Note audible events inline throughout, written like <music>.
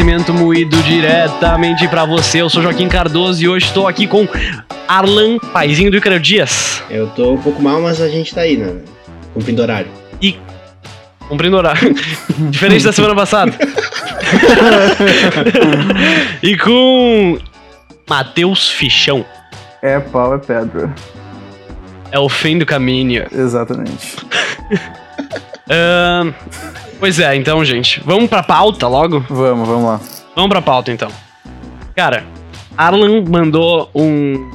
conhecimento moído diretamente pra você. Eu sou Joaquim Cardoso e hoje estou aqui com Arlan, paizinho do Icaro Dias. Eu tô um pouco mal, mas a gente tá aí, né? Cumprindo horário. E cumprindo horário. <laughs> Diferente da semana passada. <laughs> e com Matheus Fichão. É pau, é pedra. É o fim do caminho. Exatamente. Ahn, pois é, então, gente. Vamos pra pauta logo? Vamos, vamos lá. Vamos pra pauta, então. Cara, Arlan mandou um,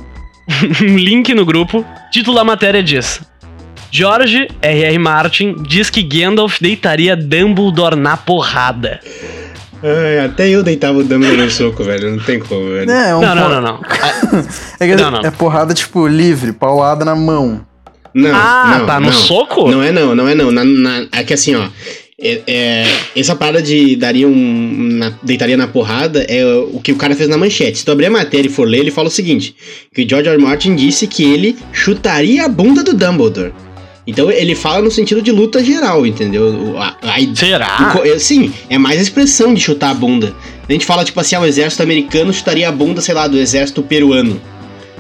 <laughs> um link no grupo. Título da matéria diz... George R.R. Martin diz que Gandalf deitaria Dumbledore na porrada. Ai, até eu deitava o Dumbledore no soco, velho. Não tem como, velho. É, é um Não, não, por- não, não. <laughs> É, que Não, não. é porrada, tipo, livre, paulada na mão. Não, Ah, não, tá no não. soco? Não é não, não é não. Na, na- é que assim, ó. É- é, essa parada de daria um. na- deitaria na porrada é o que o cara fez na manchete. Se tu abrir a matéria e for ler, ele fala o seguinte: que o George R. Martin disse que ele chutaria a bunda do Dumbledore. Então ele fala no sentido de luta geral, entendeu? A, a, Será? O é, Sim, é mais a expressão de chutar a bunda. A gente fala, tipo assim, ah, o exército americano chutaria a bunda, sei lá, do exército peruano.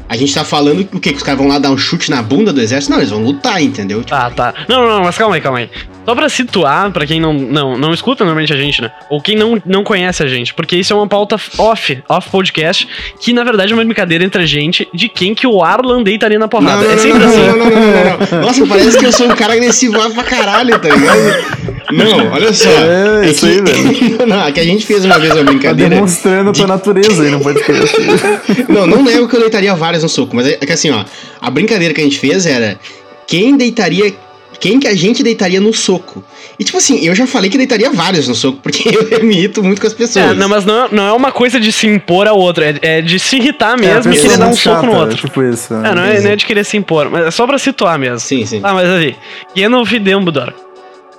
A gente tá falando o quê? Que os caras vão lá dar um chute na bunda do exército? Não, eles vão lutar, entendeu? Tipo, Tá, tá. Não, não, mas calma aí, calma aí. Só pra situar, pra quem não, não, não escuta normalmente a gente, né? Ou quem não, não conhece a gente, porque isso é uma pauta off, off podcast, que na verdade é uma brincadeira entre a gente de quem que o Arlan deitaria na porrada. não, é não, sempre não, assim. não, não, não, não, não. Nossa, parece que eu sou um cara agressivo pra caralho, tá ligado? Não, olha só. É, isso aí, velho. <laughs> não, é que a gente fez uma vez uma Tá brincadeira. demonstrando a tua natureza aí, não pode esquecer. <laughs> Não, não nego que eu deitaria vários no soco, mas é que assim, ó, a brincadeira que a gente fez era quem deitaria. Quem que a gente deitaria no soco? E tipo assim, eu já falei que deitaria vários no soco, porque <laughs> eu me irrito muito com as pessoas. É, não, mas não, é- não é uma coisa de se impor ao outro, é, é de se irritar mesmo É, a e querer dar um muito soco no chata, outro. Tipo isso. É, não é, não é de querer se impor, mas é só pra situar mesmo. Sim, sim. Ah, mas assim, Gandalf e Dumbledore.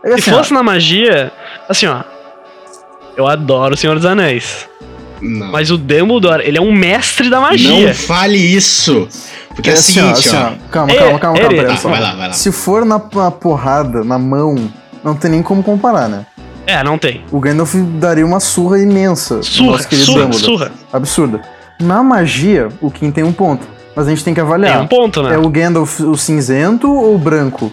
É Se assim, fosse na magia, assim, ó. Eu adoro o Senhor dos Anéis. Não. Mas o Dumbledore, ele é um mestre da não magia. fale isso. Porque é é, o assim, ó, seguinte, assim, ó. ó. Calma, É, calma, calma, é, calma. é. Tá, vai lá, vai lá. Se for na, na porrada, na mão, não tem nem como comparar, né? É, não tem. O Gandalf daria uma surra imensa. Surra, nosso querido surra, Dumbledore. surra. Absurda. Na magia, o Kim tem um ponto. Mas a gente tem que Tem avaliar. um ponto, né? É o Gandalf o cinzento ou o branco?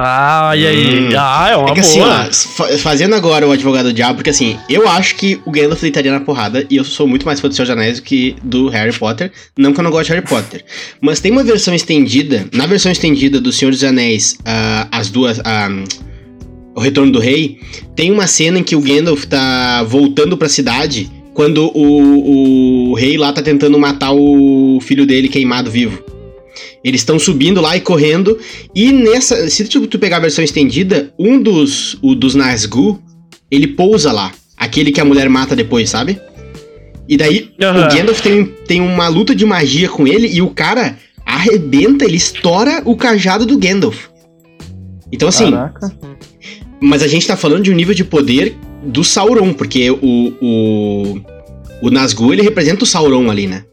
Ah, e aí? Hum. Ah, é uma É que assim, boa. ó, fa- fazendo agora o advogado do diabo, porque assim, eu acho que o Gandalf deitaria na porrada, e eu sou muito mais fã do Senhor dos Anéis do que do Harry Potter, não que eu não gosto de Harry Potter. Mas tem uma versão estendida, na versão estendida do Senhor dos Anéis, ah, as duas, ah, o Retorno do Rei, tem uma cena em que o Gandalf tá voltando pra cidade, quando o, o rei lá tá tentando matar o filho dele queimado vivo. Eles estão subindo lá e correndo. E nessa. Se tu, tu pegar a versão estendida, um dos, o, dos Nazgûl, ele pousa lá. Aquele que a mulher mata depois, sabe? E daí Aham. o Gandalf tem, tem uma luta de magia com ele e o cara arrebenta, ele estoura o cajado do Gandalf. Então assim, Caraca. mas a gente tá falando de um nível de poder do Sauron, porque o, o, o Nazgûl ele representa o Sauron ali, né?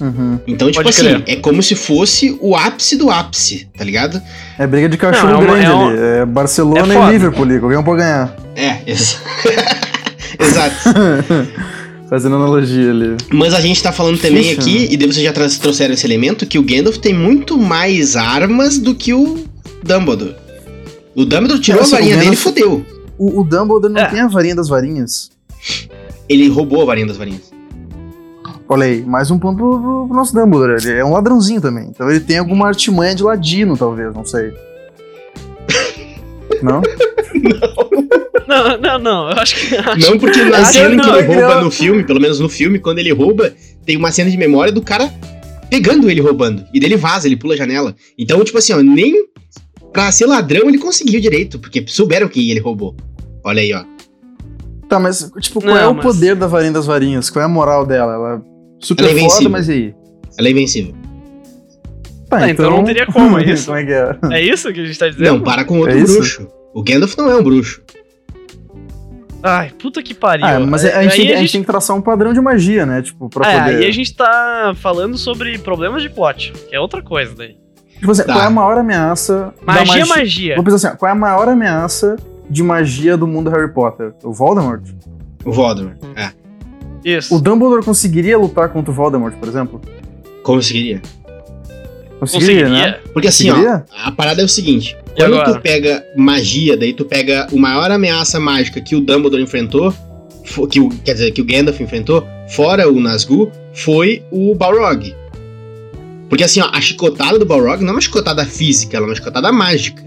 Uhum. Então, tipo Pode assim, crer. é como se fosse o ápice do ápice, tá ligado? É briga de cachorro Não, é uma- grande é um- ali. É Barcelona É e Liverpool ali. Qualquer um pode ganhar. É, ex- <laughs> exato. <laughs> Fazendo analogia ali. Mas a gente tá falando também aqui, né? e daí vocês já trouxeram esse elemento, que o Gandalf tem muito mais armas do que o Dumbledore. O Dumbledore tirou É, assim, a varinha dele e fodeu. O, o Dumbledore não É. tem a varinha das varinhas. Ele roubou a varinha das varinhas. Olha aí, mais um ponto pro, pro- pro nosso Dumbledore. Ele é um ladrãozinho também. Então ele tem alguma artimanha de ladino, talvez, não sei. <laughs> Não? Não, não, não. Eu acho que. Não, porque na Acho cena que em que não, ele rouba no filme, pelo menos no filme, quando ele rouba, tem uma cena de memória do cara pegando ele roubando. E dele vaza, ele pula a janela. Então, tipo assim, ó, nem pra ser ladrão ele conseguiu direito, porque souberam que ele roubou. Olha aí, ó. Tá, mas, tipo, qual Não, é o mas- poder da varinha das varinhas? Qual é a moral dela? Ela super Ela é foda, invencível. mas e aí? Ela é invencível. Tá, Ah, então não teria como, é <laughs> isso? como é que é? É isso que a gente tá dizendo? Não, para com outro É isso? bruxo. O Gandalf não é um bruxo. Ai, puta que pariu. Ah, mas a, Aí gente, tem, a gente tem que traçar um padrão de magia, né? Tipo, pra É, poder. aí a gente tá falando sobre problemas de plot, que é outra coisa daí. Tipo assim, Tá. qual é a maior ameaça. Magia é magia? magia. Vou pensar assim, qual é a maior ameaça de magia do mundo Harry Potter? O Voldemort? O Voldemort. É. Isso. O Dumbledore conseguiria lutar contra o Voldemort, por exemplo? Conseguiria. Conseguiria, né? Porque assim, ó, Conseguiria? a parada é o seguinte: E quando agora? tu pega magia, daí tu pega o maior ameaça mágica que o Dumbledore enfrentou, que o, quer dizer, que o Gandalf enfrentou, fora o Nazgûl, foi o Balrog. Porque assim, ó, a chicotada do Balrog não é uma chicotada física, ela é uma chicotada mágica.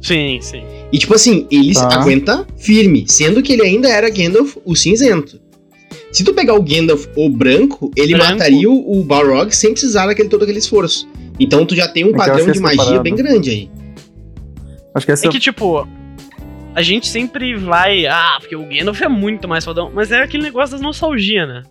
Sim, sim. E tipo assim, ele Tá. aguenta firme, sendo que ele ainda era Gandalf o cinzento. Se tu pegar o Gandalf o branco, ele Branco. mataria o, o Balrog sem precisar daquele todo aquele esforço. Então tu já tem um É padrão que de magia parada- bem grande aí. Acho que essa É que, tipo, a gente sempre vai. Ah, porque o Gandalf é muito mais fodão. Mas é aquele negócio das nostalgia, né?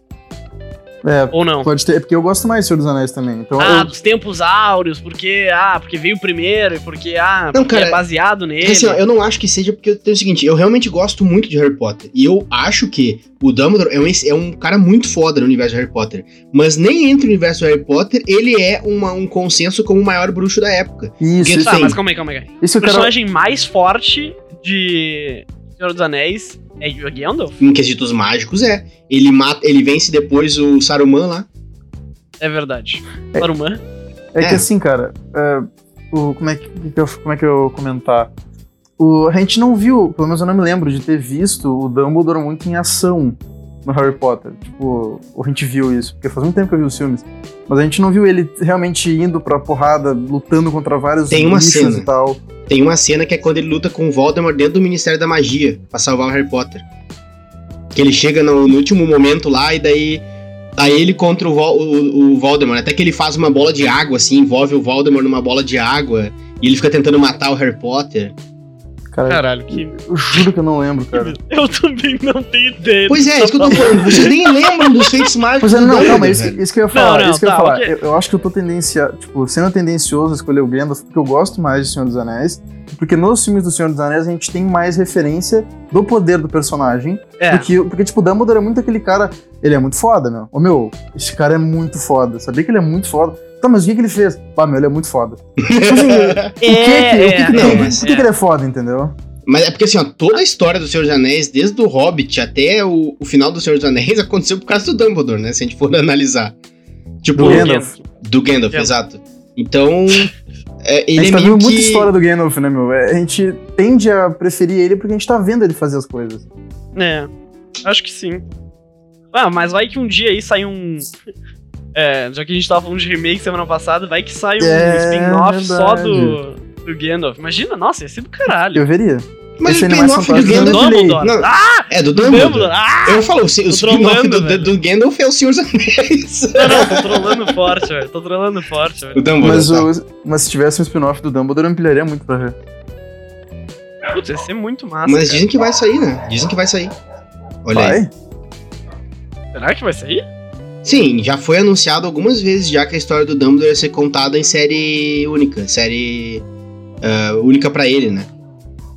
É, Ou não? pode ter, é porque eu gosto mais de Senhor dos Anéis também. Então Ah, eu- dos tempos áureos, porque. Ah, porque veio primeiro, e porque. Ah, Não, porque cara, é baseado nele. Assim, ó, eu não acho que seja porque eu tenho o seguinte, eu realmente gosto muito de Harry Potter. E eu acho que o Dumbledore é um, é um cara muito foda no universo de Harry Potter. Mas nem entre o universo do Harry Potter, ele é uma- um consenso como o maior bruxo da época. isso, Tá, tem- mas calma aí, calma aí. isso O personagem mais forte de Senhor dos Anéis é o Gandalf? Em quesitos mágicos, é. Ele mata, ele vence depois o Saruman lá. É verdade. É- Saruman. É, que É. assim, cara, é, o, como, é que, que eu, como é que eu comentar? O, a gente não viu, pelo menos eu não me lembro de ter visto o Dumbledore muito em ação no Harry Potter. Tipo, a gente viu isso, porque faz muito tempo que eu vi os filmes. Mas a gente não viu ele realmente indo pra porrada, lutando contra vários Tem uma cena. e tal. Tem uma cena que é quando ele luta com o Voldemort dentro do Ministério da Magia pra salvar o Harry Potter. Que ele chega no, no último momento lá e daí tá ele contra o, o, o Voldemort. Até que ele faz uma bola de água, assim, envolve o Voldemort numa bola de água e ele fica tentando matar o Harry Potter. Cara, Caralho, que. eu juro que eu não lembro, cara. <laughs> Eu também não tenho ideia. Pois é, isso que eu tô falando. Vocês nem lembram dos feitos mágicos Pois é, não, calma, isso, velho. isso que eu ia falar. Não, não, isso que eu ia tá, falar. ok. Eu, eu acho que eu tô tendencia, tipo, sendo tendencioso a escolher o Gandalf porque eu gosto mais de Senhor dos Anéis. Porque nos filmes do Senhor dos Anéis a gente tem mais referência do poder do personagem. É. Porque, porque, tipo, o Dumbledore é muito aquele cara. Ele é muito foda, meu. Ô, meu, esse cara é muito foda. Sabia que ele é muito foda? Tá, mas o que, que ele fez? Pá, meu, ele é muito foda. <laughs> Tipo assim, o que, que, o que, que, Não, tem- mas- por que, que ele é foda, entendeu? Mas é porque assim, ó, toda a história do Senhor dos Anéis, desde o Hobbit até o, o final do Senhor dos Anéis, aconteceu por causa do Dumbledore, né? Se a gente for <laughs> analisar. Tipo, Do do, Gandalf. Gandalf, Gandalf. exato. Então, <laughs> é, a ele gente é tá vendo que... muita história do Gandalf, né, meu? É, A gente tende a preferir ele porque a gente tá vendo ele fazer as coisas. É, acho que sim. Ah, mas vai que um dia aí sai um. É, já que a gente tava falando de remake semana passada, vai que sai um É, spin-off só do, do Gandalf. Imagina, nossa, ia ser do caralho. Eu veria. Mas o Esse é mais spin-off do fantástico do Gandalf... Dumbledore. Não, Ah, é, do do Dumbledore. Dumbledore. Ah! Eu falo, o, o spin-off do, do, do Gandalf é o Senhor dos Anéis. <laughs> Não, não, tô trolando forte, velho. Tô trolando forte, o velho. Dumbledore, Mas, tá? o, mas se tivesse um spin-off do Dumbledore, eu empilharia muito pra ver. Putz, ia ser muito massa. Mas cara. dizem que vai sair, né? Dizem que vai sair. Olha aí. Vai? Será que vai sair? Sim, já foi anunciado algumas vezes já que a história do Dumbledore ia ser contada em série única, série ah, única pra ele, né?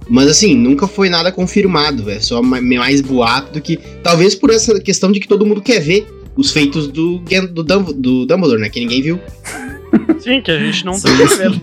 Mas assim, nunca foi nada confirmado, é só ma- mais boato do que. Talvez por essa questão de que todo mundo quer ver os feitos do, do, do Dumbledore, né? Que ninguém viu. Sim, que a gente não tá vendo.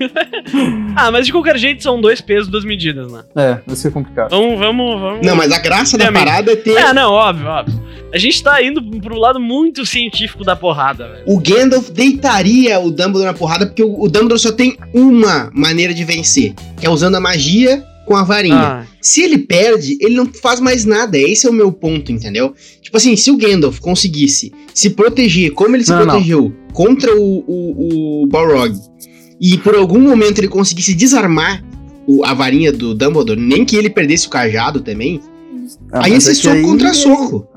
<laughs> ah, mas de qualquer jeito são dois pesos, duas medidas, né? É, vai ser complicado. Vamos, vamos, vamos. Não, mas a graça da parada é ter É, não, óbvio, óbvio. A gente tá indo pro lado muito científico da porrada, velho. O Gandalf deitaria o Dumbledore na porrada porque o, o Dumbledore só tem uma maneira de vencer, que é usando a magia com a varinha. Ah, Se ele perde, ele não faz mais nada. Esse é o meu ponto, entendeu? Tipo assim, se o Gandalf conseguisse se proteger como ele se Não, não. protegeu contra o, o, o Balrog e por algum momento ele conseguisse desarmar o- a varinha do Dumbledore, nem que ele perdesse o cajado também, Ah, aí mas esse é soco aí- contra soco.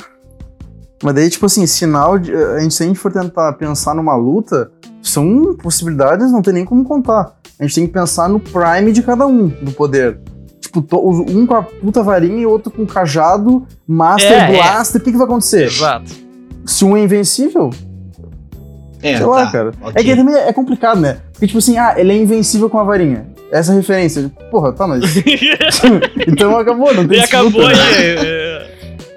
Mas daí, tipo assim, sinal de. A gente, se a gente for tentar pensar numa luta, são possibilidades, não tem nem como contar. A gente tem que pensar no prime de cada um do poder. Tipo, to- um com a puta varinha e outro com cajado, Master É, é. Blaster. O que, que vai acontecer? exato. Se um é invencível, É, sei lá, tá, cara. ok. É que também é complicado, né? Porque, tipo assim, ah, ele é invencível com a varinha. Essa referência. Porra, tá, mas. <laughs> <laughs> então acabou, não tem e acabou disputa, aí né? é,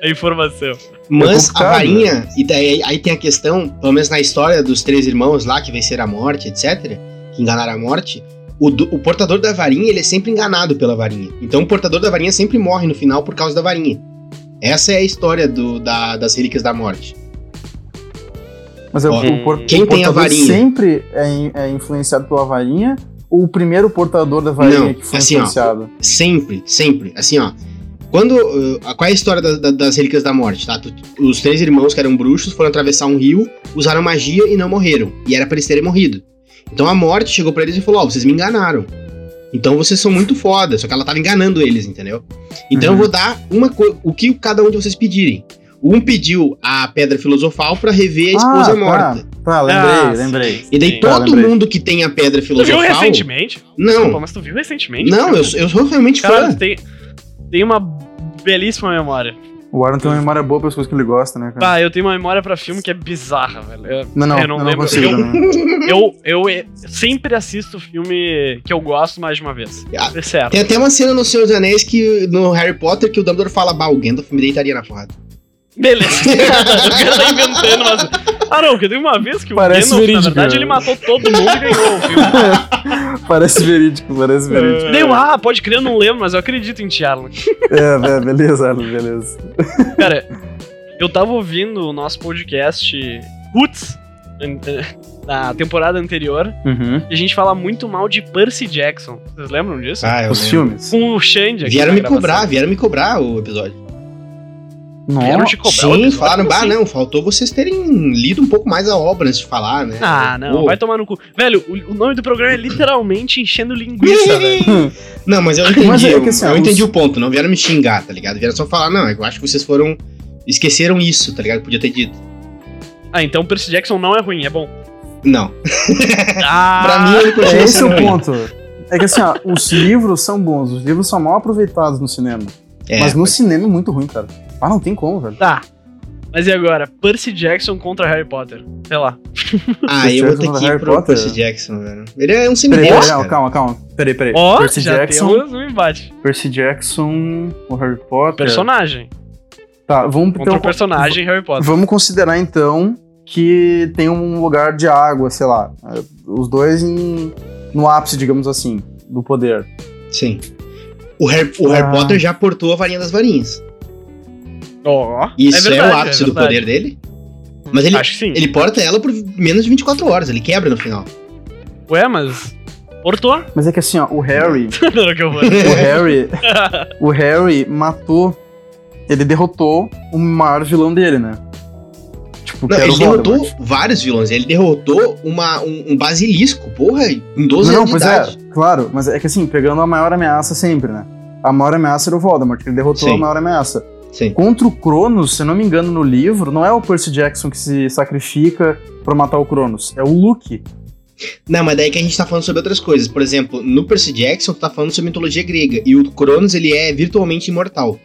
é, a informação. Mas É a varinha, e daí aí tem a questão, pelo menos na história dos três irmãos lá que venceram a morte, etc., que enganaram a morte, o, do- o portador da varinha, ele é sempre enganado pela varinha. Então o portador da varinha sempre morre no final por causa da varinha. Essa é a história do, da- das Relíquias da Morte. Mas é o, Ó, o por- quem o tem a varinha? sempre é, é influenciado pela varinha? Ou o primeiro portador da varinha Não, que foi assim, ó. influenciado? Sempre, sempre. Assim, ó. Quando. uh, qual é a história da- da- das Relíquias da Morte, tá? Os três irmãos que eram bruxos foram atravessar um rio, usaram magia e não morreram. E era pra eles terem morrido. Então a morte chegou pra eles e falou: Ó, vocês me enganaram. Então vocês são muito foda. Só que ela tava enganando eles, entendeu? Então Uhum. eu vou dar uma coisa. O que cada um de vocês pedirem. Um pediu a pedra filosofal pra rever a esposa ah, morta. Tá, tá lembrei, Ah, lembrei. E daí Sim. Tá, todo lembrei. mundo que tem a pedra Tu viu filosofal. recentemente? Não, Desculpa, mas tu viu recentemente? não, eu, eu sou realmente Cara, fã. tem, tem uma belíssima memória. O Aaron tem uma memória boa pelas coisas que ele gosta, né, cara? Bah, eu tenho uma memória pra filme que é bizarra, velho. Eu, não, não, eu eu não não, lembro. consigo Eu- também. <laughs> eu, eu, sempre assisto filme que eu gosto mais de uma vez. Ah, É certo. Tem até uma cena no Senhor dos Anéis que no Harry Potter que o Dumbledore fala, bah, o Gandalf me deitaria na porrada. Beleza. <laughs> o cara tá inventando, mas. Ah, não, porque teve uma vez que o Parece Gandalf, na verídico, verdade, né? ele matou todo mundo e ganhou o filme. <laughs> parece verídico, parece verídico. Deu, ah, pode crer, eu não lembro, mas eu acredito em ti, Alan. É, é, beleza, Aaron, beleza. Cara, eu tava ouvindo o nosso podcast Roots na temporada anterior Uhum. e a gente fala muito mal de Percy Jackson. Vocês lembram disso? Ah, eu Os lembro. filmes. Com o Xande aqui. Vieram na me gravação. cobrar, vieram me cobrar o episódio. Vieram Nossa. te cobrar Sim, falaram, bah, assim? não, faltou vocês terem lido um pouco mais a obra antes de falar, né? Ah, não, Pô. vai tomar no cu. Velho, o, o nome do programa é literalmente enchendo linguiça, <laughs> velho. Não, mas eu entendi, Mas é eu, que assim, eu os- entendi o ponto, não vieram me xingar, tá ligado? Vieram só falar, não, eu acho que vocês foram. Esqueceram isso, tá ligado? Podia ter dito. Ah, então Percy Jackson não é ruim, é bom. Não. <laughs> Ah, pra mim ele continua É esse sendo o ruim. ponto. É que assim, ó, os livros são bons, os livros são mal aproveitados no cinema. É, mas no pode- cinema é muito ruim, cara. Ah, não tem como, velho. Tá. Mas e agora? Percy Jackson contra Harry Potter. Sei lá. Ah, Percy eu vou ter que ir Harry pro Potter? Percy Jackson, velho. Ele é um Peraí, semideus, peraí, cara. não, calma, calma. Peraí, peraí. Ó, Percy já Jackson. um embate. Percy Jackson, o Harry Potter. Personagem. Tá, vamos Contra então. o personagem Harry Potter. Vamos considerar então que tem um lugar de água, sei lá. Os dois em, no ápice, digamos assim, do poder. Sim. O Harry, o Harry Ah. Potter já portou a varinha das varinhas. Ó, Isso é, verdade, o ápice do verdade. poder dele. Mas ele, Acho que sim. ele porta ela por menos de 24 horas, ele quebra no final. Ué, mas. Portou? <laughs> Mas é que assim, ó, o Harry. <laughs> Não, que eu <laughs> vou. o Harry. o Harry matou. Ele derrotou o maior vilão dele, né? Tipo, Não, ele o derrotou Voldemort. vários vilões. Ele derrotou uma, um, um basilisco, porra, em 12 Não, anos pois de idade. é, claro, mas é que assim, pegando a maior ameaça sempre, né? A maior ameaça era o Voldemort, que ele derrotou Sim. a maior ameaça. Sim. Contra o Cronos, se não me engano no livro, não é o Percy Jackson que se sacrifica pra matar o Cronos, é o Luke. Não, mas daí que a gente tá falando sobre outras coisas. Por exemplo, no Percy Jackson, tu tá falando sobre mitologia grega. E o Cronos, ele é virtualmente imortal.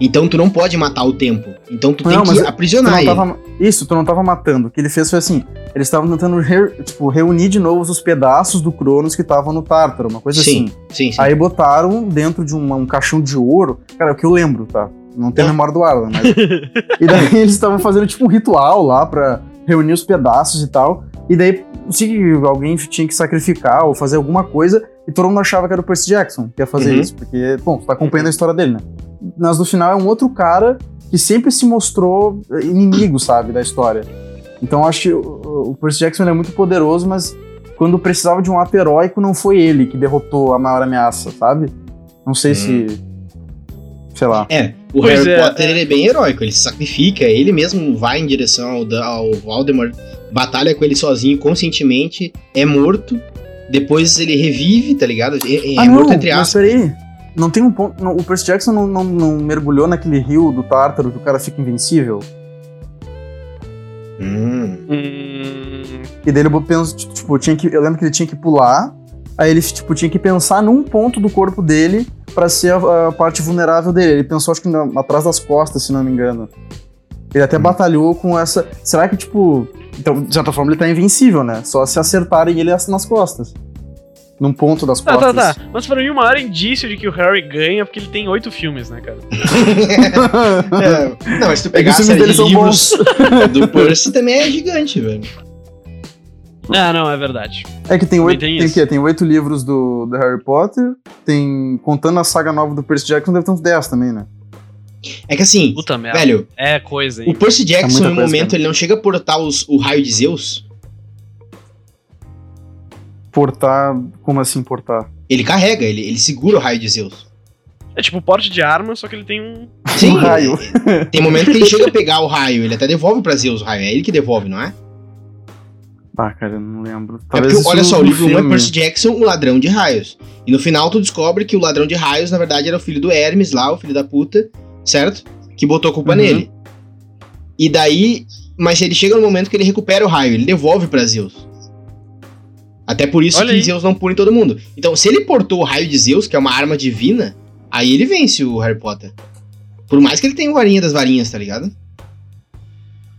Então tu não pode matar o tempo. Então tu Não, tem que aprisionar ele. tava, isso, tu não tava matando. O que ele fez foi assim: eles estavam tentando re- tipo, reunir de novo os pedaços do Cronos que estavam no Tártaro, uma coisa Sim, assim. sim, sim. Aí botaram dentro de uma- um caixão de ouro. Cara, é o que eu lembro, tá? Não tenho Tá. memória do Arlan, mas. <laughs> e daí eles estavam fazendo tipo um ritual lá pra reunir os pedaços e tal. E daí, se alguém tinha que sacrificar ou fazer alguma coisa, e todo mundo achava que era o Percy Jackson que ia fazer Uhum. isso. Porque, bom, tu tá acompanhando a história dele, né? Mas no final é um outro cara que sempre se mostrou inimigo, sabe, da história. Então eu acho que o, o Percy Jackson ele é muito poderoso, mas quando precisava de um ato heróico, não foi ele que derrotou a maior ameaça, sabe? Não sei se. Sei lá. É, o Pois Harry é, Potter é. ele é bem heróico, ele se sacrifica, ele mesmo vai em direção ao, ao Voldemort, batalha com ele sozinho, conscientemente, é morto, depois ele revive, tá ligado? É, é ah, morto não, entre mas aspas. peraí. Não tem um ponto. não, o Percy Jackson não, não, não mergulhou naquele rio do Tártaro que o cara fica invencível? Hum, Hum, E daí ele pensa, tipo, tinha que, eu lembro que ele tinha que pular, aí ele tipo, tinha que pensar num ponto do corpo dele pra ser a, a parte vulnerável dele. Ele pensou, acho que na- atrás das costas, se não me engano. Ele até Hum. batalhou com essa. Será que, tipo. Então, de certa forma, ele tá invencível, né? Só se acertarem ele nas costas. Num ponto das Tá, costas. tá, tá. Mas pra mim o maior indício de que o Harry ganha é porque ele tem oito filmes, né, cara? <laughs> É, não, mas se tu É que pegar os a filmes série de são livros <laughs> do Percy também é gigante, velho. Ah, não, é verdade. É que tem oito, tem tem, tem oito livros do, do Harry Potter, tem. Contando a saga nova do Percy Jackson, deve ter uns 10 também, né? É que assim, Puta merda. velho, É coisa, hein? o Percy Jackson, muita no momento, cara. ele não chega a portar os- o raio de Zeus. Portar. Como assim portar? Ele carrega, ele, ele segura o raio de Zeus. É tipo porte de arma, só que ele tem um. Sim, Um raio. ele- <laughs> tem momento que ele chega a pegar o raio, ele até devolve pra Zeus o raio. É ele que devolve, não é? Ah, cara, eu não lembro. É Talvez porque, olha só, o livro 1 é. Percy Jackson, o ladrão de raios. E no final tu descobre que o ladrão de raios, na verdade, era o filho do Hermes lá, o filho da puta, certo? Que botou a culpa Uhum. nele. E daí, mas ele chega no momento que ele recupera o raio, ele devolve pra Zeus. Até por isso Olha que aí. Zeus não pune todo mundo. Então, se ele portou o raio de Zeus, que é uma arma divina, aí ele vence o Harry Potter. Por mais que ele tenha o varinha das varinhas, tá ligado?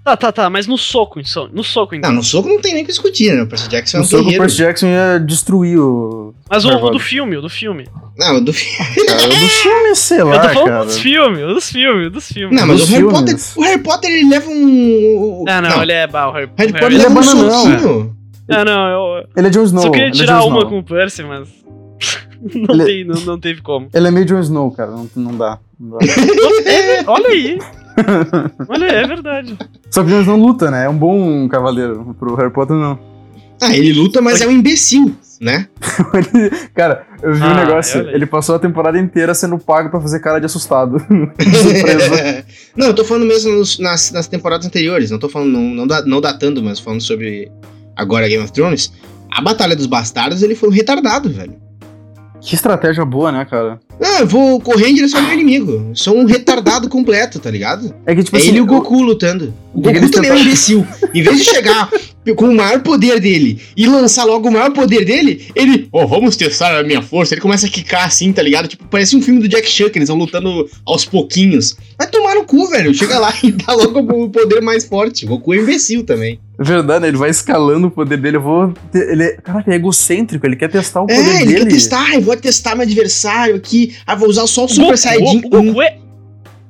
Tá, tá, tá, mas no soco, então. No soco, então. Não, no soco não tem nem o que discutir, né? O Percy Jackson é No um soco, o guerreiro. Percy Jackson ia destruir o. Mas o, o do filme, o do filme. Não, do <laughs> Cara, do filme, sei lá, eu tô falando cara. dos filmes, dos filmes, dos filmes. Não, mas Dos o Harry filmes. Potter. O Harry Potter ele leva um. Ah, não, ele é. bah, o Harry, Harry o Potter Harry- leva é um bananão. soquinho. Ah, não, eu Ele é Jon Snow. só queria é tirar Jon uma Snow. com o Percy, mas. <laughs> não, Ele- tem, não, não teve como. Ele é meio Jon Snow, cara. Não, não dá. Não dá. É, olha aí. <laughs> Olha, é verdade. Só que o Jon Snow luta, né? É um bom cavaleiro. Pro Harry Potter, não. Ah, ele luta, mas é um imbecil, né? <laughs> Ele- cara, eu vi um Ah, negócio. olha aí. Ele passou a temporada inteira sendo pago pra fazer cara de assustado. De surpresa. não, eu tô falando mesmo nos- nas, nas temporadas anteriores. Não tô falando, não, não, não datando, mas falando sobre agora Game of Thrones. A Batalha dos Bastardos, ele foi um retardado, velho. que estratégia boa, né, cara? Ah, eu vou correr em direção ao meu inimigo. Sou um retardado <laughs> completo, tá ligado? É que, tipo é assim. ele e o Goku lutando. O que que Goku também é um imbecil. Em vez de chegar com o maior poder dele e lançar logo o maior poder dele, ele, ó, vamos testar a minha força. Ele começa a quicar assim, tá ligado? Tipo, parece um filme do Jack Chan, que eles vão lutando aos pouquinhos. Vai tomar no cu, velho. Chega lá <laughs> e dá logo o poder mais forte. O Goku é um imbecil também. É verdade, ele vai escalando o poder dele. Eu vou. ter- Ele é, caraca, ele é egocêntrico, ele quer testar o poder É, ele dele. quer testar. Ah, eu vou testar meu adversário aqui. Ah, vou usar só o Super Saiyajin o Goku é.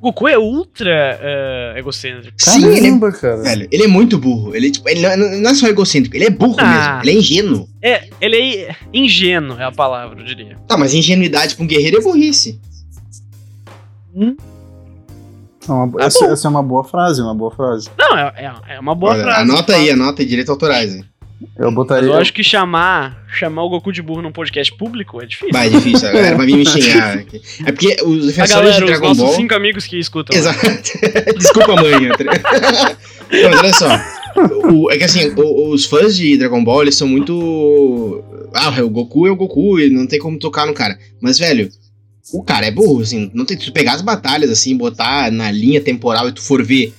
o Goku é ultra eh, egocêntrico. Sim, ele é Caramba, cara. Velho, ele é muito burro. Ele, tipo, ele não, não é só egocêntrico, ele é burro Ah. mesmo. Ele é ingênuo. É, ele é ingênuo, é a palavra, eu diria. Tá, mas ingenuidade pra um guerreiro é burrice. É uma- Ah, essa, essa é uma boa frase, uma boa frase. Não, é, é, é uma boa Olha, frase. anota aí, anota aí, direitos autorais. Hein? Eu Mas botaria. eu acho que chamar, chamar o Goku de burro num podcast público é difícil. Vai, é difícil, a galera vai vir me xingar. <laughs> É porque os defensores de os Dragon nossos Ball. cinco amigos que escutam. Exato. <laughs> Desculpa, mãe. <laughs> Não, mas olha só. O- é que assim, o- os fãs de Dragon Ball, eles são muito. Ah, o Goku é o Goku, e não tem como tocar no cara. Mas, velho, o cara é burro, assim. Não tem, se tu pegar as batalhas, assim, botar na linha temporal e tu for ver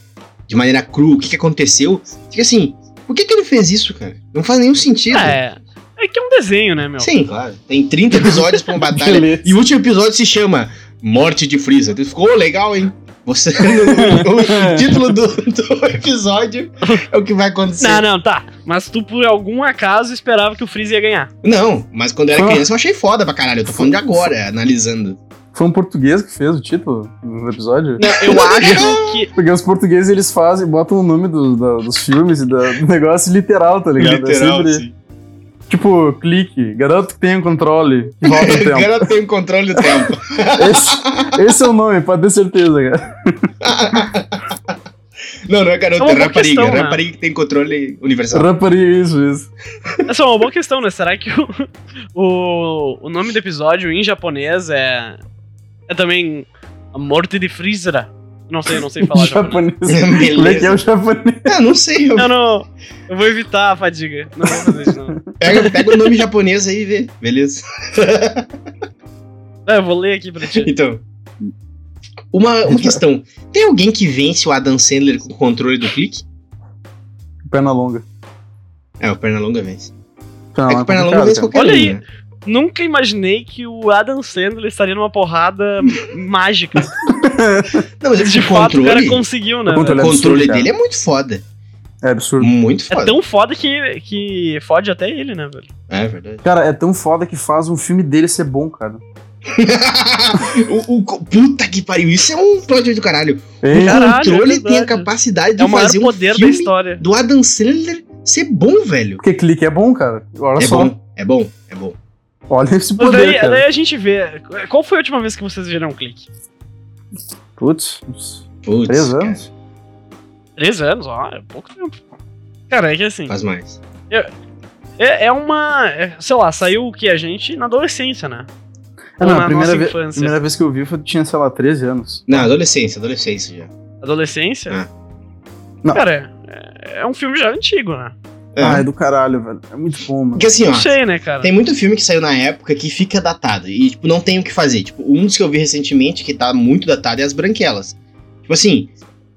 de maneira crua o que, que aconteceu, fica assim, por que, que ele fez isso, cara? Não faz nenhum sentido. É, é que é um desenho, né, meu? Sim, claro. Tem 30 episódios pra uma <laughs> batalha. E o último episódio se chama Morte de Freeza. Ficou "Ô, legal, hein? Você, <laughs> o, o <laughs> título do, do episódio é o que vai acontecer. Não, não, tá. Mas tu, por algum acaso, esperava que o Freeza ia ganhar. Não, mas quando eu era criança eu achei foda pra caralho. Eu tô falando de agora, analisando. Foi um português que fez o título do episódio? Não, eu <laughs> acho que. Porque os portugueses eles fazem, botam o nome do- da- dos filmes e da- do negócio literal, tá ligado? é sempre, assim. Tipo, clique, garoto que tem o controle, <laughs> que volta o tempo. cara tem o controle do tempo. <laughs> Esse, esse é o nome, pode ter certeza, cara. <laughs> Não, não é garoto, É é rapariga. questão, né? rapariga que tem controle universal. Rapariga, isso, isso. Essa é uma boa questão, né? Será que o, o, o nome do episódio em japonês é. É também. A Morte de Freeza? Não sei, não sei falar <laughs> japonês. japonês. Como é que é o japonês? Ah, não sei. eu- Eu não. Eu vou evitar a fadiga. Não vou fazer isso, não. Pega, pega o nome japonês aí e vê. Beleza. É, eu vou ler aqui pra ti. Então. Uma, uma questão. Tem alguém que vence o Adam Sandler com o controle do clique? Perna longa. É, o Pernalonga vence. Perna é que o Pernalonga complicado, vence cara. qualquer Olha um, aí. né? Nunca imaginei que o Adam Sandler estaria numa porrada <laughs> mágica. Não, mas é De o fato, o cara controle, conseguiu, né? O controle o é controle dele é muito foda. É absurdo. Muito É foda. tão foda que, que fode até ele, né, velho? É verdade. Cara, é tão foda que faz um filme dele ser bom, cara. <laughs> o, o puta que pariu, isso é um plot do caralho. É, o Caralho, controle é tem a capacidade de É o fazer um poder da filme história. do Adam Sandler ser bom, velho. Porque clique é bom, cara. Olha É só. é bom, é bom. Olha esse poder, daí, cara. daí a gente vê. Qual foi a última vez que vocês viram um clique? Putz, Putz, três cara, anos. Três anos, ó, é pouco tempo. Cara, é que assim, Faz mais. é, é uma. é, sei lá, saiu o que a gente na adolescência, né? Ah, não, na a primeira, nossa ve- infância. primeira vez que eu vi foi tinha, sei lá, 13 anos. Não, adolescência, adolescência já. Adolescência? Ah. Não. Cara, é, é um filme já antigo, né? É. Ah, é do caralho, velho. É muito bom, mano. Porque assim, ó, né, cara? tem muito filme que saiu na época que fica datado e, tipo, não tem o que fazer. Tipo, um dos que eu vi recentemente que tá muito datado é As Branquelas. Tipo assim,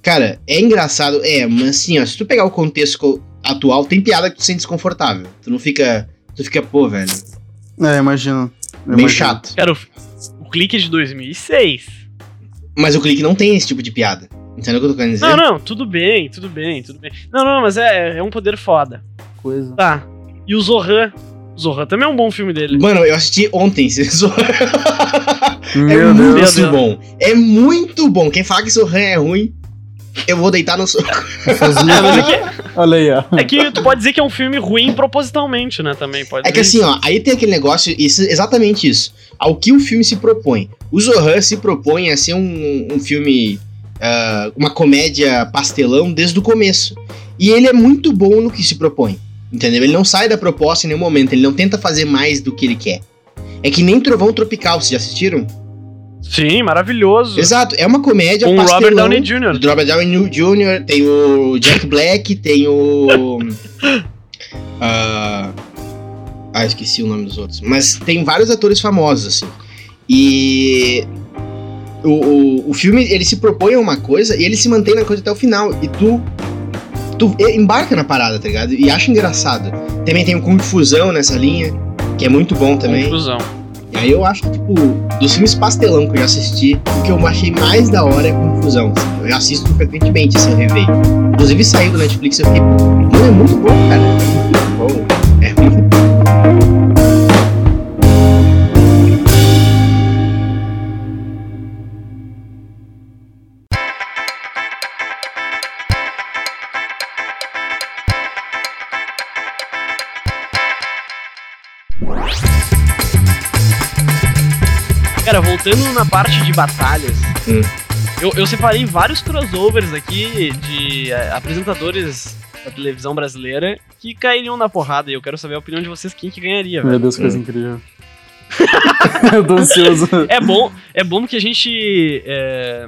cara, é engraçado, é, mas assim, ó, se tu pegar o contexto co- atual, tem piada que tu sente desconfortável. Tu não fica, tu fica, pô, velho, É, imagino. Meio imagino. chato. Cara, o, o clique de 2006. Mas o clique não tem esse tipo de piada. Entendeu o que eu tô querendo dizer? Não, não, tudo bem, tudo bem, tudo bem. Não, não, mas é, é um poder foda. Coisa. Tá. E o Zohan. O Zohan também é um bom filme dele. Mano, eu assisti ontem. vocês- <laughs> é Meu muito Deus. Deus. bom. É muito bom. Quem fala que Sohan é ruim, eu vou deitar no soco. <laughs> É, é que, Olha aí, ó. é que tu pode dizer que é um filme ruim propositalmente, né? Também pode É que assim, ó, aí tem aquele negócio, isso, exatamente isso. Ao que o filme se propõe. O Zohan se propõe a ser um, um filme, ah, uma comédia pastelão desde o começo. E ele é muito bom no que se propõe. Entendeu? Ele não sai da proposta em nenhum momento, ele não tenta fazer mais do que ele quer. É que nem Trovão Tropical, vocês já assistiram? Sim, maravilhoso. Exato, é uma comédia Com pastelão. Robert Downey O Jr. Robert Downey Jr., tem o Jack Black, tem o. <laughs> ah, ah, esqueci o nome dos outros. Mas tem vários atores famosos, assim. E. O, o, o filme, ele se propõe a uma coisa e ele se mantém na coisa até o final. E tu. Tu embarca na parada, tá ligado? E acha engraçado. Também tem o Kung Fusão nessa linha, que é muito bom também. Confusão. E aí eu acho que, tipo, dos filmes pastelão que eu já assisti, o que eu achei mais da hora é Confusão. assim. Eu assisto frequentemente, assim, eu reveio. Inclusive saiu do Netflix, eu fiquei, mano, é muito bom, cara. É muito bom. É muito bom. Cara, voltando na parte de batalhas, Hum. eu, eu separei vários crossovers aqui de eh, apresentadores da televisão brasileira que cairiam na porrada. E eu quero saber a opinião de vocês quem que ganharia, velho. Meu Deus, coisa Hum. incrível. <laughs> eu tô ansioso. É bom, é bom que a gente eh,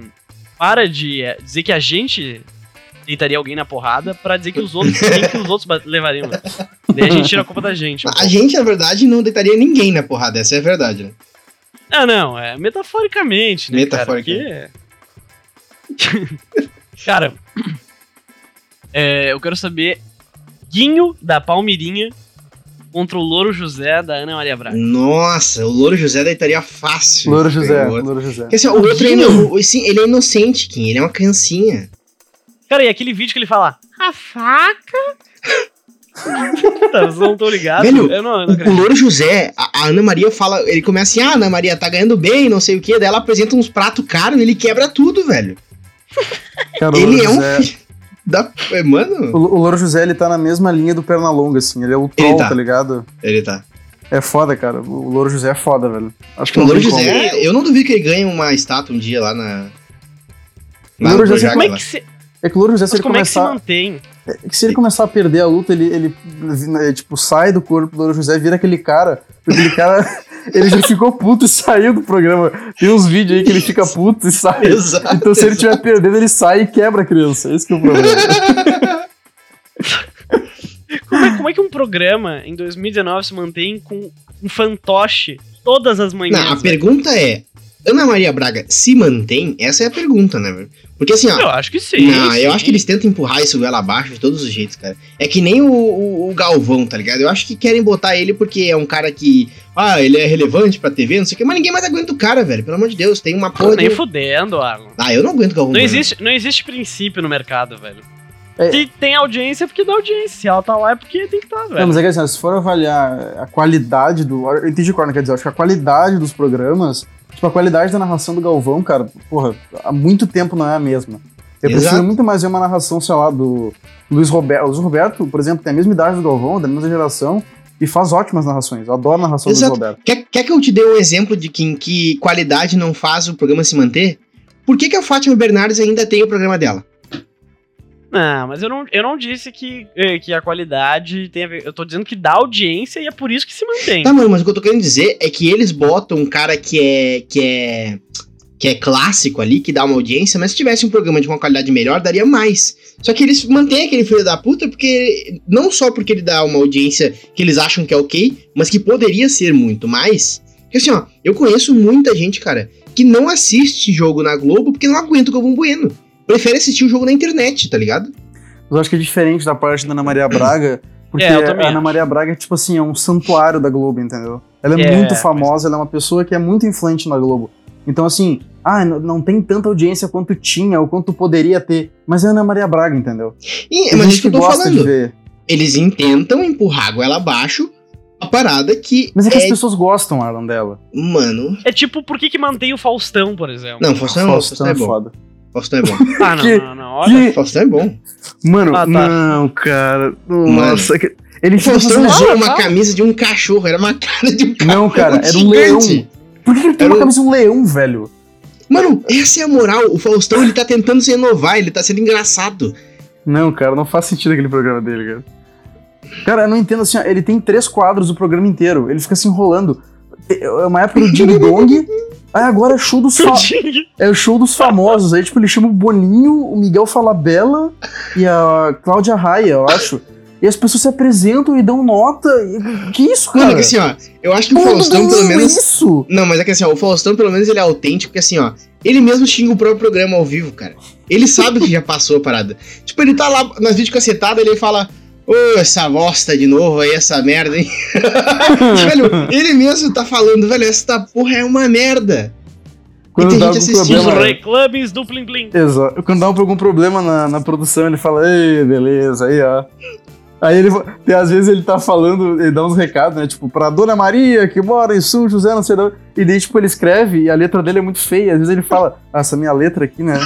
para de eh, dizer que a gente deitaria alguém na porrada pra dizer que os outros <laughs> quem que os outros levariam. Daí a gente tira a culpa da gente. um A pouco. gente, na verdade, não deitaria ninguém na porrada, essa é a verdade, né? Ah, não, é metaforicamente, né? Metaforicamente. Cara, porque- <laughs> cara é, eu quero saber Guinho da Palmeirinha contra o Louro José da Ana Maria Braga. Nossa, o Louro José deitaria fácil. Louro José. Louro José. Porque, assim, o outro é, sim, ele é inocente, Kim, ele é uma criancinha. Cara, e aquele vídeo que ele fala A faca? <laughs> tá, vocês não estão ligados? Velho, eu não, eu não O. Louro José, a, a Ana Maria fala, ele começa assim, ah, Ana Maria tá ganhando bem, não sei o que, daí ela apresenta uns pratos caros e ele quebra tudo, velho. <laughs> Cara, ele é um José- filho da... é, Mano, O, o Louro José, ele tá na mesma linha do Pernalonga, assim. Ele é o troll, tá. tá. ligado? ele tá. É foda, cara. O Louro José é foda, velho. Acho que O Louro tem como. José, eu não duvido que ele ganhe uma estátua um dia lá na... Lá Louro José, Como é que se, É que o Louro José, se mas ele como é que se começar. mantém? É que se ele começar a perder a luta, ele, ele, é, tipo, sai do corpo do Louro José, vira aquele cara. Aquele cara, <laughs> ele já ficou puto e saiu do programa. Tem uns vídeos aí que ele fica puto e sai. <laughs> Exato. Então se ele estiver perdendo, ele sai e quebra a criança. Esse que é o problema. <laughs> Como é, como é que um programa em 2019 se mantém com um fantoche todas as manhãs? Não, a velho? pergunta é, Ana Maria Braga se mantém? Essa é a pergunta, né, velho? Porque assim, ó... Eu acho que sim. não, sim. eu acho que eles tentam empurrar isso goela abaixo de todos os jeitos, cara. É que nem o, o- o Galvão, tá ligado? Eu acho que querem botar ele porque é um cara que. Ah, ele é relevante pra TV, não sei o que, mas ninguém mais aguenta o cara, velho. Pelo amor de Deus, tem uma porra. nem de- fudendo, Arno. Ah, eu não aguento o Galvão. Não existe, não existe princípio no mercado, velho. É. Se tem audiência, é porque dá audiência. Se ela tá lá, é porque tem que estar, velho. Não, mas é que assim, ó, se for avaliar a qualidade do. Eu entendi qual quer dizer, eu acho que a qualidade dos programas, tipo, a qualidade da narração do Galvão, cara, porra, há muito tempo não é a mesma. Eu Exato. prefiro muito mais ver uma narração, sei lá, do Luiz Roberto. O Luiz Roberto, por exemplo, tem a mesma idade do Galvão, da mesma geração, e faz ótimas narrações. Eu adoro a narração do Exato. Luiz Roberto. Quer, quer que eu te dê um exemplo de que em que qualidade não faz o programa se manter? Por que, que a Fátima Bernardes ainda tem o programa dela? Não, mas eu não, eu não disse que, eh, que a qualidade tem a ver. Eu tô dizendo que dá audiência e é por isso que se mantém. Tá, mano, mas o que eu tô querendo dizer é que eles botam um cara que é. que é. que é clássico ali, que dá uma audiência, mas se tivesse um programa de uma qualidade melhor, daria mais. Só que eles mantêm aquele filho da puta porque. Não só porque ele dá uma audiência que eles acham que é ok, mas que poderia ser muito mais. Porque assim, ó, eu conheço muita gente, cara, que não assiste jogo na Globo porque não aguenta o Galvão Bueno. Prefere assistir o jogo na internet, tá ligado? Mas eu acho que é diferente da parte da Ana Maria Braga, <coughs> porque É, a Ana. Maria Braga, tipo assim, é um santuário da Globo, entendeu? Ela é, É, muito mas- famosa, ela é uma pessoa que é muito influente na Globo. Então, assim, ah, não tem tanta audiência quanto tinha ou quanto poderia ter, mas é a Ana Maria Braga, entendeu? E, mas gente isso que eu tô gosta de falando. ver. Eles intentam empurrar a goela abaixo a parada que. Mas é que as pessoas gostam, Arlan, dela. Mano. É tipo, por que, que mantém o Faustão, por exemplo? Não, Faustão, não, Faustão é bom. foda. Faustão é bom. <laughs> Ah, não, Que- não, não. Olha. Que- Faustão é bom. Mano, Ah, tá. não, cara. Nossa, que- ele O Faustão usou uma camisa de um cachorro, era uma <laughs> cara de um cachorro. Não, cara, era um leão. gigante. Por que ele tem Era uma um- camisa de um leão, velho? Mano, essa é a moral. O Faustão, ele tá tentando se inovar, ele tá sendo engraçado. Não, cara, não faz sentido aquele programa dele, cara. Cara, eu não entendo assim, ó, ele tem três quadros o programa inteiro, ele fica se enrolando. É uma época do Ding Dong, <laughs> aí agora é show dos fa- é o show dos famosos. Aí, tipo, ele chama o Boninho, o Miguel Falabella e a Cláudia Raia, eu acho. E as pessoas se apresentam e dão nota. E- Que isso, cara? Mano, é que assim, ó, eu acho que o Todo Faustão, pelo menos. Isso! Não, mas é que assim, ó, o Faustão, pelo menos, ele é autêntico, porque assim, ó, ele mesmo xinga o próprio programa ao vivo, cara. Ele sabe que já passou a parada. Tipo, ele tá lá nas videocacetadas, ele fala. Ô, essa bosta de novo aí, essa merda, hein? <laughs> velho, ele mesmo tá falando, velho, essa porra é uma merda. Quando tem dá gente algum assistindo, Os problema. reclames do Plim Plim. Exato. Quando dá algum problema na, na produção, ele fala, ei, beleza, aí ó. Aí ele tem, às vezes ele tá falando, ele dá uns recados, né? Tipo, pra Dona Maria, que mora em São José, não sei de onde. E daí, tipo, ele escreve e a letra dele é muito feia. Às vezes ele fala, essa minha letra aqui, né?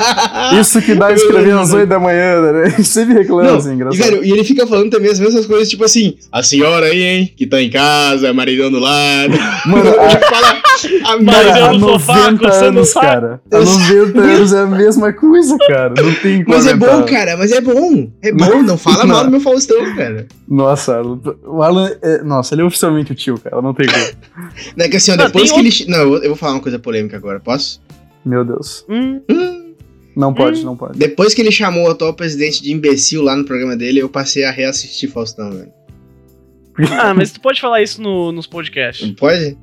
<laughs> Isso que dá escrever às 8 da manhã, né? <laughs> Ele sempre reclama, Não, assim, e, engraçado. velho, e ele fica falando também as mesmas coisas, tipo assim, a senhora aí, hein, que tá em casa, maridão do lado. <laughs> Mano, a, fala a cara, há no sofá, 90 coçando anos, cara. Há 90 anos é a mesma coisa, cara. Não tem como Mas é bom, cara, mas é bom. É bom, não fala Não. mal do meu Faustão, cara. Nossa, o Alan, é- nossa, ele é oficialmente o tio, cara. Não tem como. Não, é que ó, Não, depois que ele. chi- Não, eu vou- falar uma coisa polêmica agora, posso? Meu Deus. Hum, Hum. Não pode, Hum. não pode. Depois que ele chamou o atual presidente de imbecil lá no programa dele, eu passei a reassistir Faustão, velho. <laughs> Ah, mas tu pode falar isso no- nos podcasts. Pode?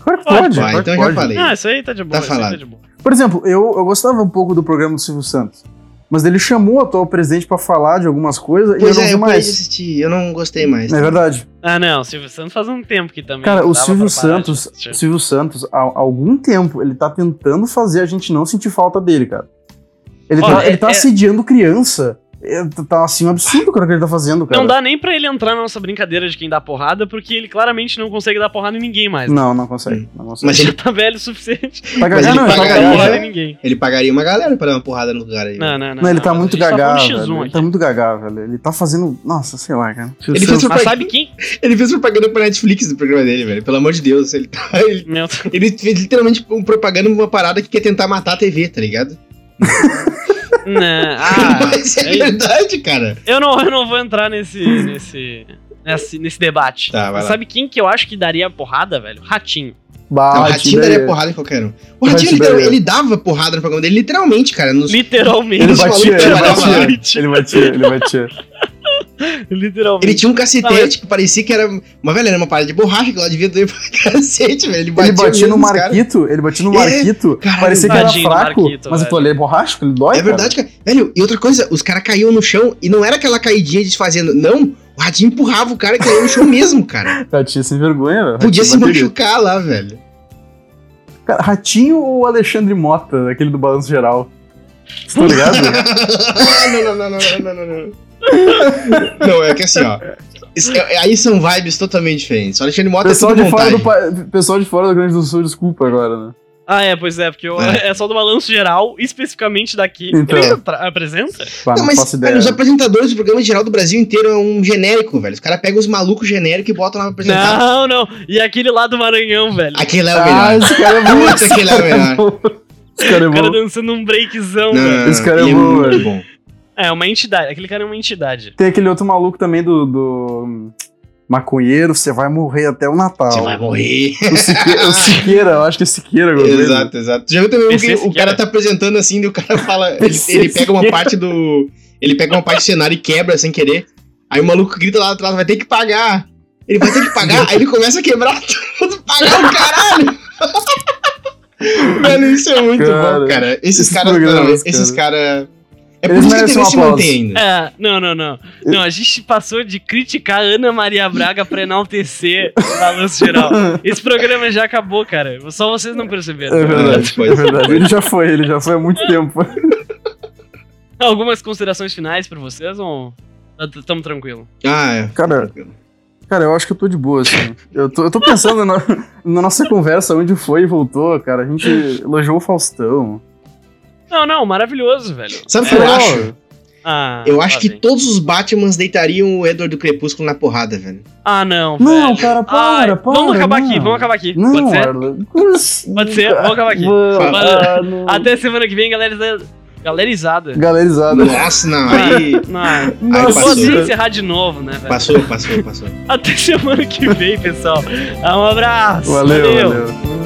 Claro que Pode, pode. vai, claro então que já pode. falei. Ah, isso aí tá de boa. Tá aí falado. de boa. Por exemplo, eu, eu gostava um pouco do programa do Silvio Santos. Mas ele chamou o atual presidente pra falar de algumas coisas e eu Pois não é, vi eu mais. assistir, eu não gostei mais. É verdade. Ah, não, o Silvio Santos faz um tempo que também. Cara, o Silvio Santos, assistir. Silvio Santos, há algum tempo, ele tá tentando fazer a gente não sentir falta dele, cara. Ele Olha, tá, ele é- tá é- assediando criança. É, tá assim um absurdo cara, o que ele tá fazendo, cara. Não dá nem pra ele entrar na nossa brincadeira de quem dá porrada, porque ele claramente não consegue dar porrada em ninguém mais. Não, não consegue. Não consegue. Mas Ele ele, tá velho o suficiente tá ele não, ele tá dar pagaria, gaga. porrada né? em ninguém. ele pagaria uma galera pra dar uma porrada no lugar aí. Não, não, não. Não, ele tá muito gente gaga, falando velho. X1 Ele tá muito gaga, velho. Ele tá fazendo. Nossa, sei lá, cara. Ele fez Mas sabe quem? <laughs> Ele fez propaganda pra Netflix do programa dele, velho. Pelo amor de Deus. Ele, tá, <laughs> ele, ele fez literalmente um propaganda uma parada que quer tentar matar a TV, tá ligado? <laughs> Não. <laughs> Ah, Mas é é- verdade, cara. eu, não, eu não vou entrar nesse. nesse. Nesse, nesse debate. Tá, vai Mas lá. sabe quem que eu acho que daria porrada, velho? Ratinho. Bah, Não, o Ratinho daria porrada em qualquer um. O Ratinho, ele, ele dava porrada no programa dele, literalmente, cara. Nos... Literalmente. Ele batia, ele batia, ele batia, ele batia. <laughs> Literalmente. Ele tinha um Não, cacetete que parecia que era. Uma velha, era uma parada de borracha que lá devia doer <laughs> pra cacete, velho. Ele batia, Ele batia no caras. Marquito, ele batia no É, Marquito, caralho, parecia que era fraco, Marquito, mas velho. olhei é borracho, ele dói, É verdade, cara. Velho, e outra coisa, os caras caíam no chão e não era aquela caidinha desfazendo. Não, o Ratinho empurrava o cara e caiu no chão mesmo, cara. cara. Ratinho sem vergonha, velho. Podia se bateria. machucar lá, velho. Cara, Ratinho ou Alexandre Mota, aquele do Balanço Geral? Você tá ligado? <laughs> não, não, não, não, não, não, não. Não, é que assim, ó. isso- é- Aí são vibes totalmente diferentes. O Alexandre Mota pessoal, é tudo de fora do, pa- pessoal de fora do Rio Grande do Sul, desculpa agora, né? Ah, é, pois é, porque eu- É. <laughs> é. só do balanço geral, especificamente daqui. Então. Ele tra- apresenta? Pá, Não, não, mas ideia. os apresentadores do programa geral do Brasil inteiro é um genérico, velho. Os caras pegam os malucos genéricos e botam lá pra apresentar. Não, não. E aquele lá do Maranhão, velho. Aquele é o Ah, melhor. esse cara é <laughs> muito Putz, aquele é o melhor. Esse cara é O cara bom. dançando um breakzão, Não, velho. Esse cara é ele bom, muito velho. É, uma entidade. Aquele cara é uma entidade. Tem aquele outro maluco também do, do maconheiro, você vai morrer até o Natal. Você vai morrer. O Siqueira, o Siqueira, eu acho que é Siqueira. coisa. Exato, exato. Já viu também que o Siqueira. cara tá apresentando assim, e o cara fala. <laughs> Ele, ele pega uma parte do. Ele pega uma parte do cenário e quebra sem querer. Aí o maluco grita lá atrás, vai ter que pagar. Ele vai ter que pagar, aí ele começa a quebrar <laughs> tudo, pagar o caralho! <laughs> Mano, isso é muito Cara, bom, cara. Esses esses caras, esses caras. É por Eles isso que a TV um se mantém ainda. É, não, não, não. Não, a gente passou de criticar a Ana Maria Braga pra enaltecer o balanço geral. Esse programa já acabou, cara. Só vocês não perceberam. É verdade, Pode é ser. verdade. Ele já foi, ele já foi há muito tempo. <laughs> Algumas considerações finais pra vocês ou estamos tranquilo? Ah, é. Cara, cara, eu acho que eu tô de boa, assim. Eu tô, eu tô pensando na, na nossa conversa, onde foi e voltou, cara. A gente elogiou o Faustão. Não, não, maravilhoso, velho. Sabe o que eu Legal. acho? Ah, Eu acho que todos os Batmans deitariam o Edward do Crepúsculo na porrada, velho. Ah, não, Não, velho. cara, para, Ai, para, Vamos acabar não. aqui, vamos acabar aqui. Não, Pode ser? Pode ser? Vamos acabar aqui. Fala. ah, não. Até semana que vem, galera. Galerizada. Galerizada. Nossa, não, aí. Não, Aí eu Nossa, vou assim encerrar de novo, né, velho? Passou, passou, passou. Até <laughs> semana que vem, pessoal. Um abraço. Valeu, valeu.